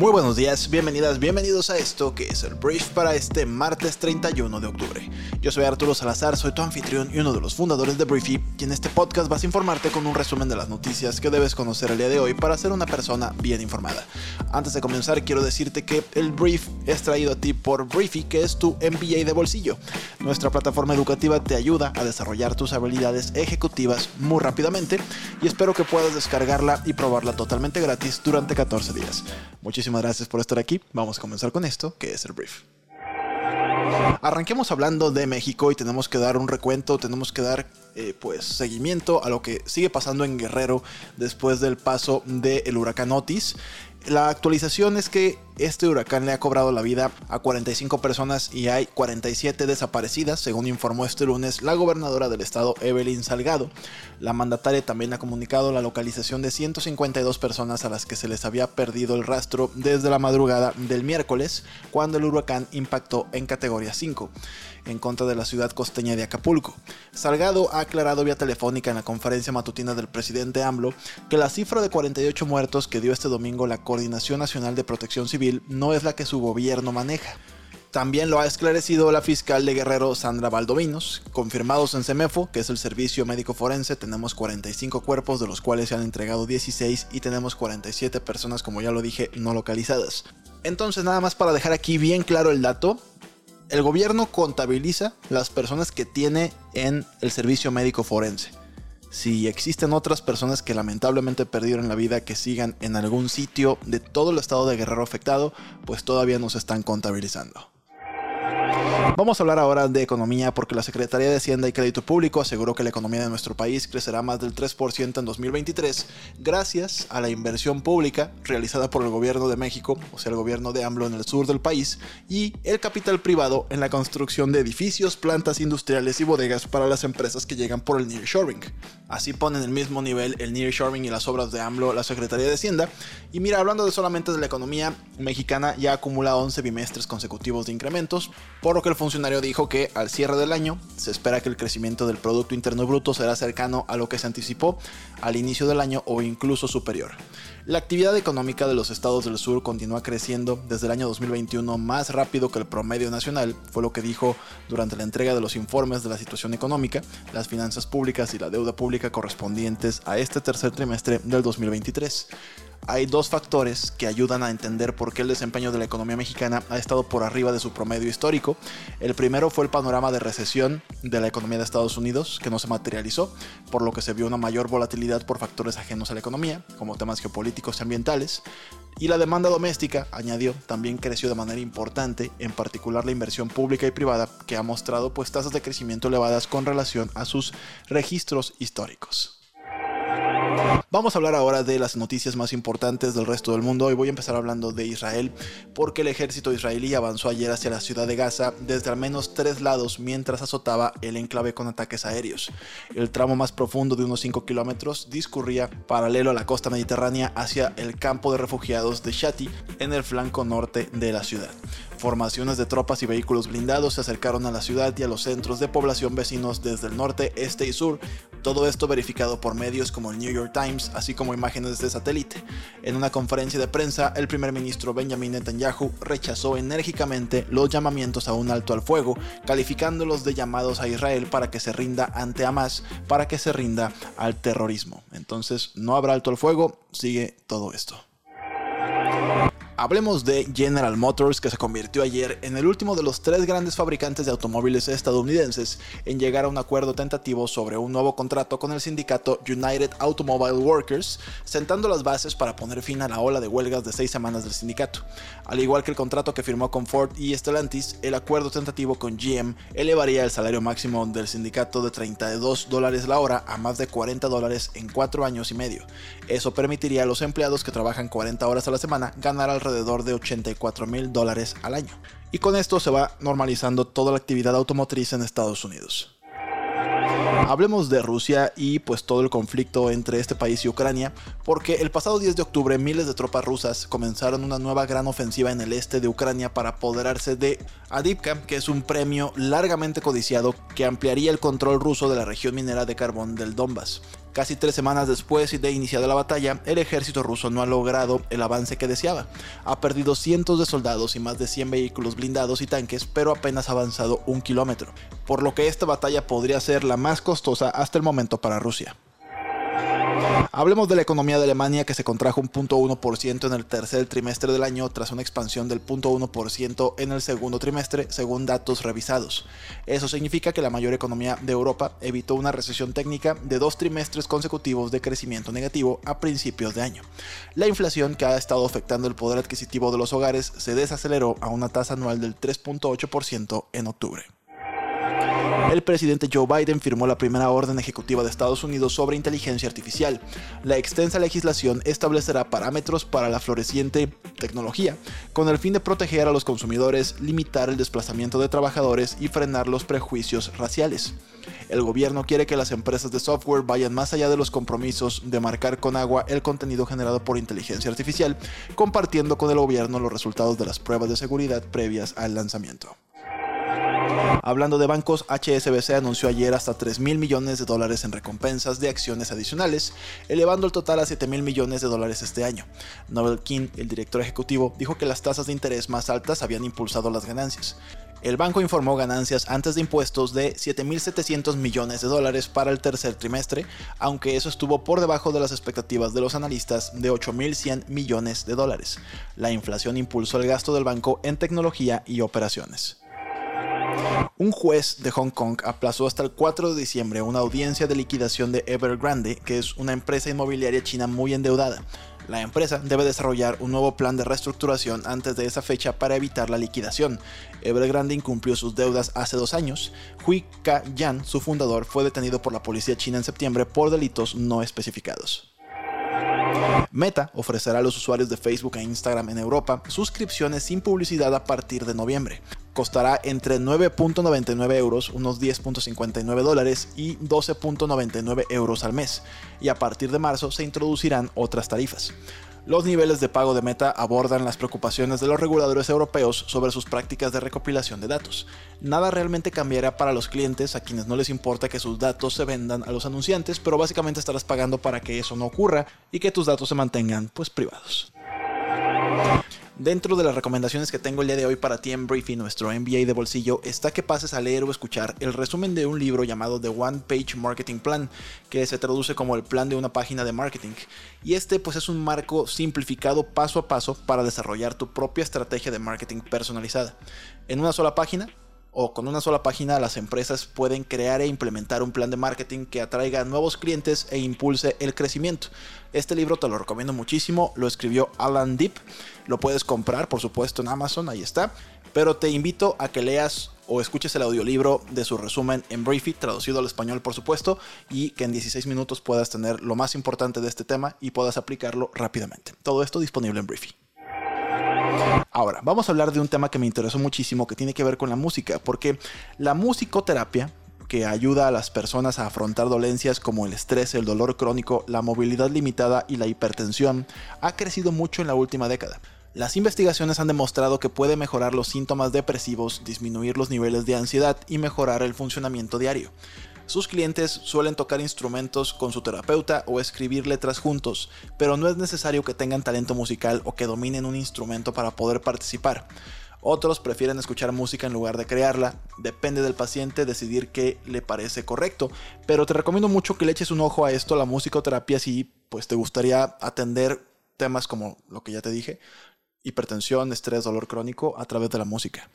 Muy buenos días, bienvenidas, bienvenidos a esto que es el brief para este martes 31 de octubre. Yo soy Arturo Salazar, soy tu anfitrión y uno de los fundadores de Briefy, y en este podcast vas a informarte con un resumen de las noticias que debes conocer el día de hoy para ser una persona bien informada. Antes de comenzar, quiero decirte que el brief es traído a ti por Briefy, que es tu MBA de bolsillo. Nuestra plataforma educativa te ayuda a desarrollar tus habilidades ejecutivas muy rápidamente y espero que puedas descargarla y probarla totalmente gratis durante 14 días. Muchísimas gracias por estar aquí. Vamos a comenzar con esto, que es el brief. Arranquemos hablando de México y tenemos que dar un recuento, tenemos que dar eh, pues seguimiento a lo que sigue pasando en Guerrero después del paso del huracán Otis. La actualización es que este huracán le ha cobrado la vida a 45 personas y hay 47 desaparecidas, según informó este lunes la gobernadora del estado Evelyn Salgado. La mandataria también ha comunicado la localización de 152 personas a las que se les había perdido el rastro desde la madrugada del miércoles, cuando el huracán impactó en categoría 5 en contra de la ciudad costeña de Acapulco. Salgado ha aclarado vía telefónica en la conferencia matutina del presidente AMLO que la cifra de 48 muertos que dio este domingo la Coordinación Nacional de Protección Civil no es la que su gobierno maneja. También lo ha esclarecido la fiscal de Guerrero Sandra Valdominos. Confirmados en CEMEFO, que es el Servicio Médico Forense, tenemos 45 cuerpos, de los cuales se han entregado 16 y tenemos 47 personas, como ya lo dije, no localizadas. Entonces, nada más para dejar aquí bien claro el dato, el gobierno contabiliza las personas que tiene en el servicio médico forense. Si existen otras personas que lamentablemente perdieron la vida que sigan en algún sitio de todo el estado de Guerrero afectado, pues todavía no se están contabilizando. Vamos a hablar ahora de economía porque la Secretaría de Hacienda y Crédito Público aseguró que la economía de nuestro país crecerá más del 3% en 2023 gracias a la inversión pública realizada por el gobierno de México, o sea, el gobierno de AMLO en el sur del país, y el capital privado en la construcción de edificios, plantas industriales y bodegas para las empresas que llegan por el nearshoring. Así ponen el mismo nivel el nearshoring y las obras de AMLO la Secretaría de Hacienda. Y mira, hablando de solamente de la economía mexicana, ya acumula 11 bimestres consecutivos de incrementos, por lo que el funcionario dijo que al cierre del año se espera que el crecimiento del Producto Interno Bruto será cercano a lo que se anticipó al inicio del año o incluso superior. La actividad económica de los estados del sur continúa creciendo desde el año 2021 más rápido que el promedio nacional, fue lo que dijo durante la entrega de los informes de la situación económica, las finanzas públicas y la deuda pública correspondientes a este tercer trimestre del 2023 hay dos factores que ayudan a entender por qué el desempeño de la economía mexicana ha estado por arriba de su promedio histórico. El primero fue el panorama de recesión de la economía de Estados Unidos, que no se materializó, por lo que se vio una mayor volatilidad por factores ajenos a la economía, como temas geopolíticos y ambientales. Y la demanda doméstica, añadió, también creció de manera importante, en particular la inversión pública y privada, que ha mostrado pues tasas de crecimiento elevadas con relación a sus registros históricos. Vamos a hablar ahora de las noticias más importantes del resto del mundo y voy a empezar hablando de Israel porque el ejército israelí avanzó ayer hacia la ciudad de Gaza desde al menos tres lados mientras azotaba el enclave con ataques aéreos. El tramo más profundo de unos 5 kilómetros discurría paralelo a la costa mediterránea hacia el campo de refugiados de Shati en el flanco norte de la ciudad. Formaciones de tropas y vehículos blindados se acercaron a la ciudad y a los centros de población vecinos desde el norte, este y sur, todo esto verificado por medios como el New York Times, así como imágenes de satélite. En una conferencia de prensa, el primer ministro Benjamin Netanyahu rechazó enérgicamente los llamamientos a un alto al fuego, calificándolos de llamados a Israel para que se rinda ante Hamas, para que se rinda al terrorismo. Entonces, no habrá alto al fuego, sigue todo esto. Hablemos de General Motors, que se convirtió ayer en el último de los tres grandes fabricantes de automóviles estadounidenses en llegar a un acuerdo tentativo sobre un nuevo contrato con el sindicato United Automobile Workers, sentando las bases para poner fin a la ola de huelgas de seis semanas del sindicato. Al igual que el contrato que firmó con Ford y Stellantis, el acuerdo tentativo con GM elevaría el salario máximo del sindicato de 32 dólares la hora a más de 40 dólares en cuatro años y medio. Eso permitiría a los empleados que trabajan 40 horas a la semana ganar alrededor alrededor de 84 mil dólares al año. Y con esto se va normalizando toda la actividad automotriz en Estados Unidos. Hablemos de Rusia y pues todo el conflicto entre este país y Ucrania, porque el pasado 10 de octubre miles de tropas rusas comenzaron una nueva gran ofensiva en el este de Ucrania para apoderarse de Adivka, que es un premio largamente codiciado que ampliaría el control ruso de la región minera de carbón del Donbass. Casi tres semanas después de iniciada la batalla, el ejército ruso no ha logrado el avance que deseaba. Ha perdido cientos de soldados y más de 100 vehículos blindados y tanques, pero apenas ha avanzado un kilómetro, por lo que esta batalla podría ser la más costosa hasta el momento para Rusia. Hablemos de la economía de Alemania que se contrajo un 0.1% en el tercer trimestre del año tras una expansión del 0.1% en el segundo trimestre según datos revisados. Eso significa que la mayor economía de Europa evitó una recesión técnica de dos trimestres consecutivos de crecimiento negativo a principios de año. La inflación que ha estado afectando el poder adquisitivo de los hogares se desaceleró a una tasa anual del 3.8% en octubre. El presidente Joe Biden firmó la primera orden ejecutiva de Estados Unidos sobre inteligencia artificial. La extensa legislación establecerá parámetros para la floreciente tecnología, con el fin de proteger a los consumidores, limitar el desplazamiento de trabajadores y frenar los prejuicios raciales. El gobierno quiere que las empresas de software vayan más allá de los compromisos de marcar con agua el contenido generado por inteligencia artificial, compartiendo con el gobierno los resultados de las pruebas de seguridad previas al lanzamiento. Hablando de bancos, HSBC anunció ayer hasta 3 mil millones de dólares en recompensas de acciones adicionales, elevando el total a 7 mil millones de dólares este año. Noel King, el director ejecutivo, dijo que las tasas de interés más altas habían impulsado las ganancias. El banco informó ganancias antes de impuestos de 7.700 millones de dólares para el tercer trimestre, aunque eso estuvo por debajo de las expectativas de los analistas de 8.100 millones de dólares. La inflación impulsó el gasto del banco en tecnología y operaciones. Un juez de Hong Kong aplazó hasta el 4 de diciembre una audiencia de liquidación de Evergrande, que es una empresa inmobiliaria china muy endeudada. La empresa debe desarrollar un nuevo plan de reestructuración antes de esa fecha para evitar la liquidación. Evergrande incumplió sus deudas hace dos años. Hui Ka-yan, su fundador, fue detenido por la policía china en septiembre por delitos no especificados. Meta ofrecerá a los usuarios de Facebook e Instagram en Europa suscripciones sin publicidad a partir de noviembre. Costará entre 9.99 euros, unos 10.59 dólares, y 12.99 euros al mes, y a partir de marzo se introducirán otras tarifas. Los niveles de pago de Meta abordan las preocupaciones de los reguladores europeos sobre sus prácticas de recopilación de datos. Nada realmente cambiará para los clientes a quienes no les importa que sus datos se vendan a los anunciantes, pero básicamente estarás pagando para que eso no ocurra y que tus datos se mantengan pues privados. Dentro de las recomendaciones que tengo el día de hoy para ti en Briefing, nuestro MBA de bolsillo, está que pases a leer o escuchar el resumen de un libro llamado The One Page Marketing Plan, que se traduce como el plan de una página de marketing. Y este pues es un marco simplificado paso a paso para desarrollar tu propia estrategia de marketing personalizada. En una sola página o con una sola página las empresas pueden crear e implementar un plan de marketing que atraiga nuevos clientes e impulse el crecimiento. Este libro te lo recomiendo muchísimo, lo escribió Alan Deep, lo puedes comprar por supuesto en Amazon, ahí está, pero te invito a que leas o escuches el audiolibro de su resumen en Briefy, traducido al español por supuesto, y que en 16 minutos puedas tener lo más importante de este tema y puedas aplicarlo rápidamente. Todo esto disponible en Briefy. Ahora, vamos a hablar de un tema que me interesó muchísimo que tiene que ver con la música, porque la musicoterapia que ayuda a las personas a afrontar dolencias como el estrés, el dolor crónico, la movilidad limitada y la hipertensión, ha crecido mucho en la última década. Las investigaciones han demostrado que puede mejorar los síntomas depresivos, disminuir los niveles de ansiedad y mejorar el funcionamiento diario. Sus clientes suelen tocar instrumentos con su terapeuta o escribir letras juntos, pero no es necesario que tengan talento musical o que dominen un instrumento para poder participar. Otros prefieren escuchar música en lugar de crearla. Depende del paciente decidir qué le parece correcto. Pero te recomiendo mucho que le eches un ojo a esto, la musicoterapia, si pues te gustaría atender temas como lo que ya te dije, hipertensión, estrés, dolor crónico a través de la música.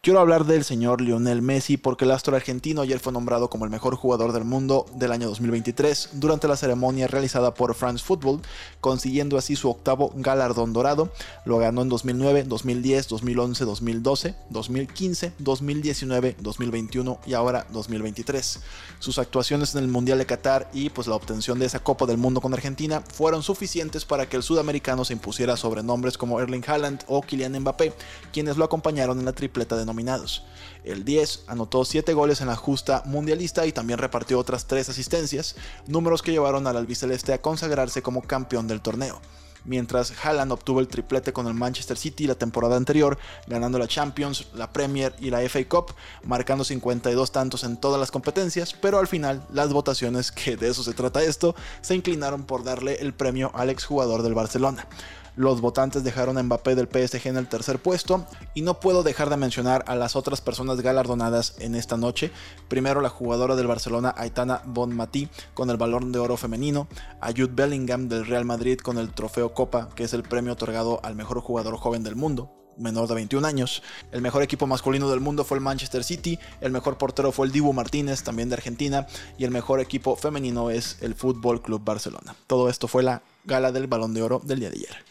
Quiero hablar del señor Lionel Messi porque el astro argentino ayer fue nombrado como el mejor jugador del mundo del año 2023 durante la ceremonia realizada por France Football, consiguiendo así su octavo galardón dorado. Lo ganó en 2009, 2010, 2011, 2012, 2015, 2019, 2021 y ahora 2023. Sus actuaciones en el Mundial de Qatar y pues la obtención de esa Copa del Mundo con Argentina fueron suficientes para que el sudamericano se impusiera sobre nombres como Erling Haaland o Kylian Mbappé, quienes lo acompañaron en la tripleta de nominados. El 10 anotó 7 goles en la justa mundialista y también repartió otras 3 asistencias, números que llevaron al albiceleste a consagrarse como campeón del torneo mientras Haaland obtuvo el triplete con el Manchester City la temporada anterior, ganando la Champions, la Premier y la FA Cup, marcando 52 tantos en todas las competencias, pero al final las votaciones, que de eso se trata esto, se inclinaron por darle el premio al exjugador del Barcelona. Los votantes dejaron a Mbappé del PSG en el tercer puesto y no puedo dejar de mencionar a las otras personas galardonadas en esta noche. Primero la jugadora del Barcelona Aitana Bonmatí con el Balón de Oro femenino, a Jude Bellingham del Real Madrid con el Copa, que es el premio otorgado al mejor jugador joven del mundo, menor de 21 años. El mejor equipo masculino del mundo fue el Manchester City, el mejor portero fue el Dibu Martínez, también de Argentina, y el mejor equipo femenino es el Fútbol Club Barcelona. Todo esto fue la gala del Balón de Oro del día de ayer.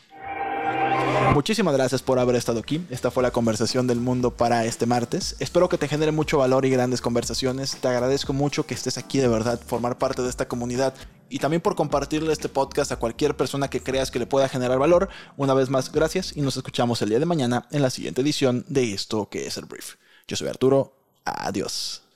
Muchísimas gracias por haber estado aquí. Esta fue la conversación del mundo para este martes. Espero que te genere mucho valor y grandes conversaciones. Te agradezco mucho que estés aquí de verdad, formar parte de esta comunidad y también por compartirle este podcast a cualquier persona que creas que le pueda generar valor. Una vez más, gracias y nos escuchamos el día de mañana en la siguiente edición de esto que es el brief. Yo soy Arturo. Adiós.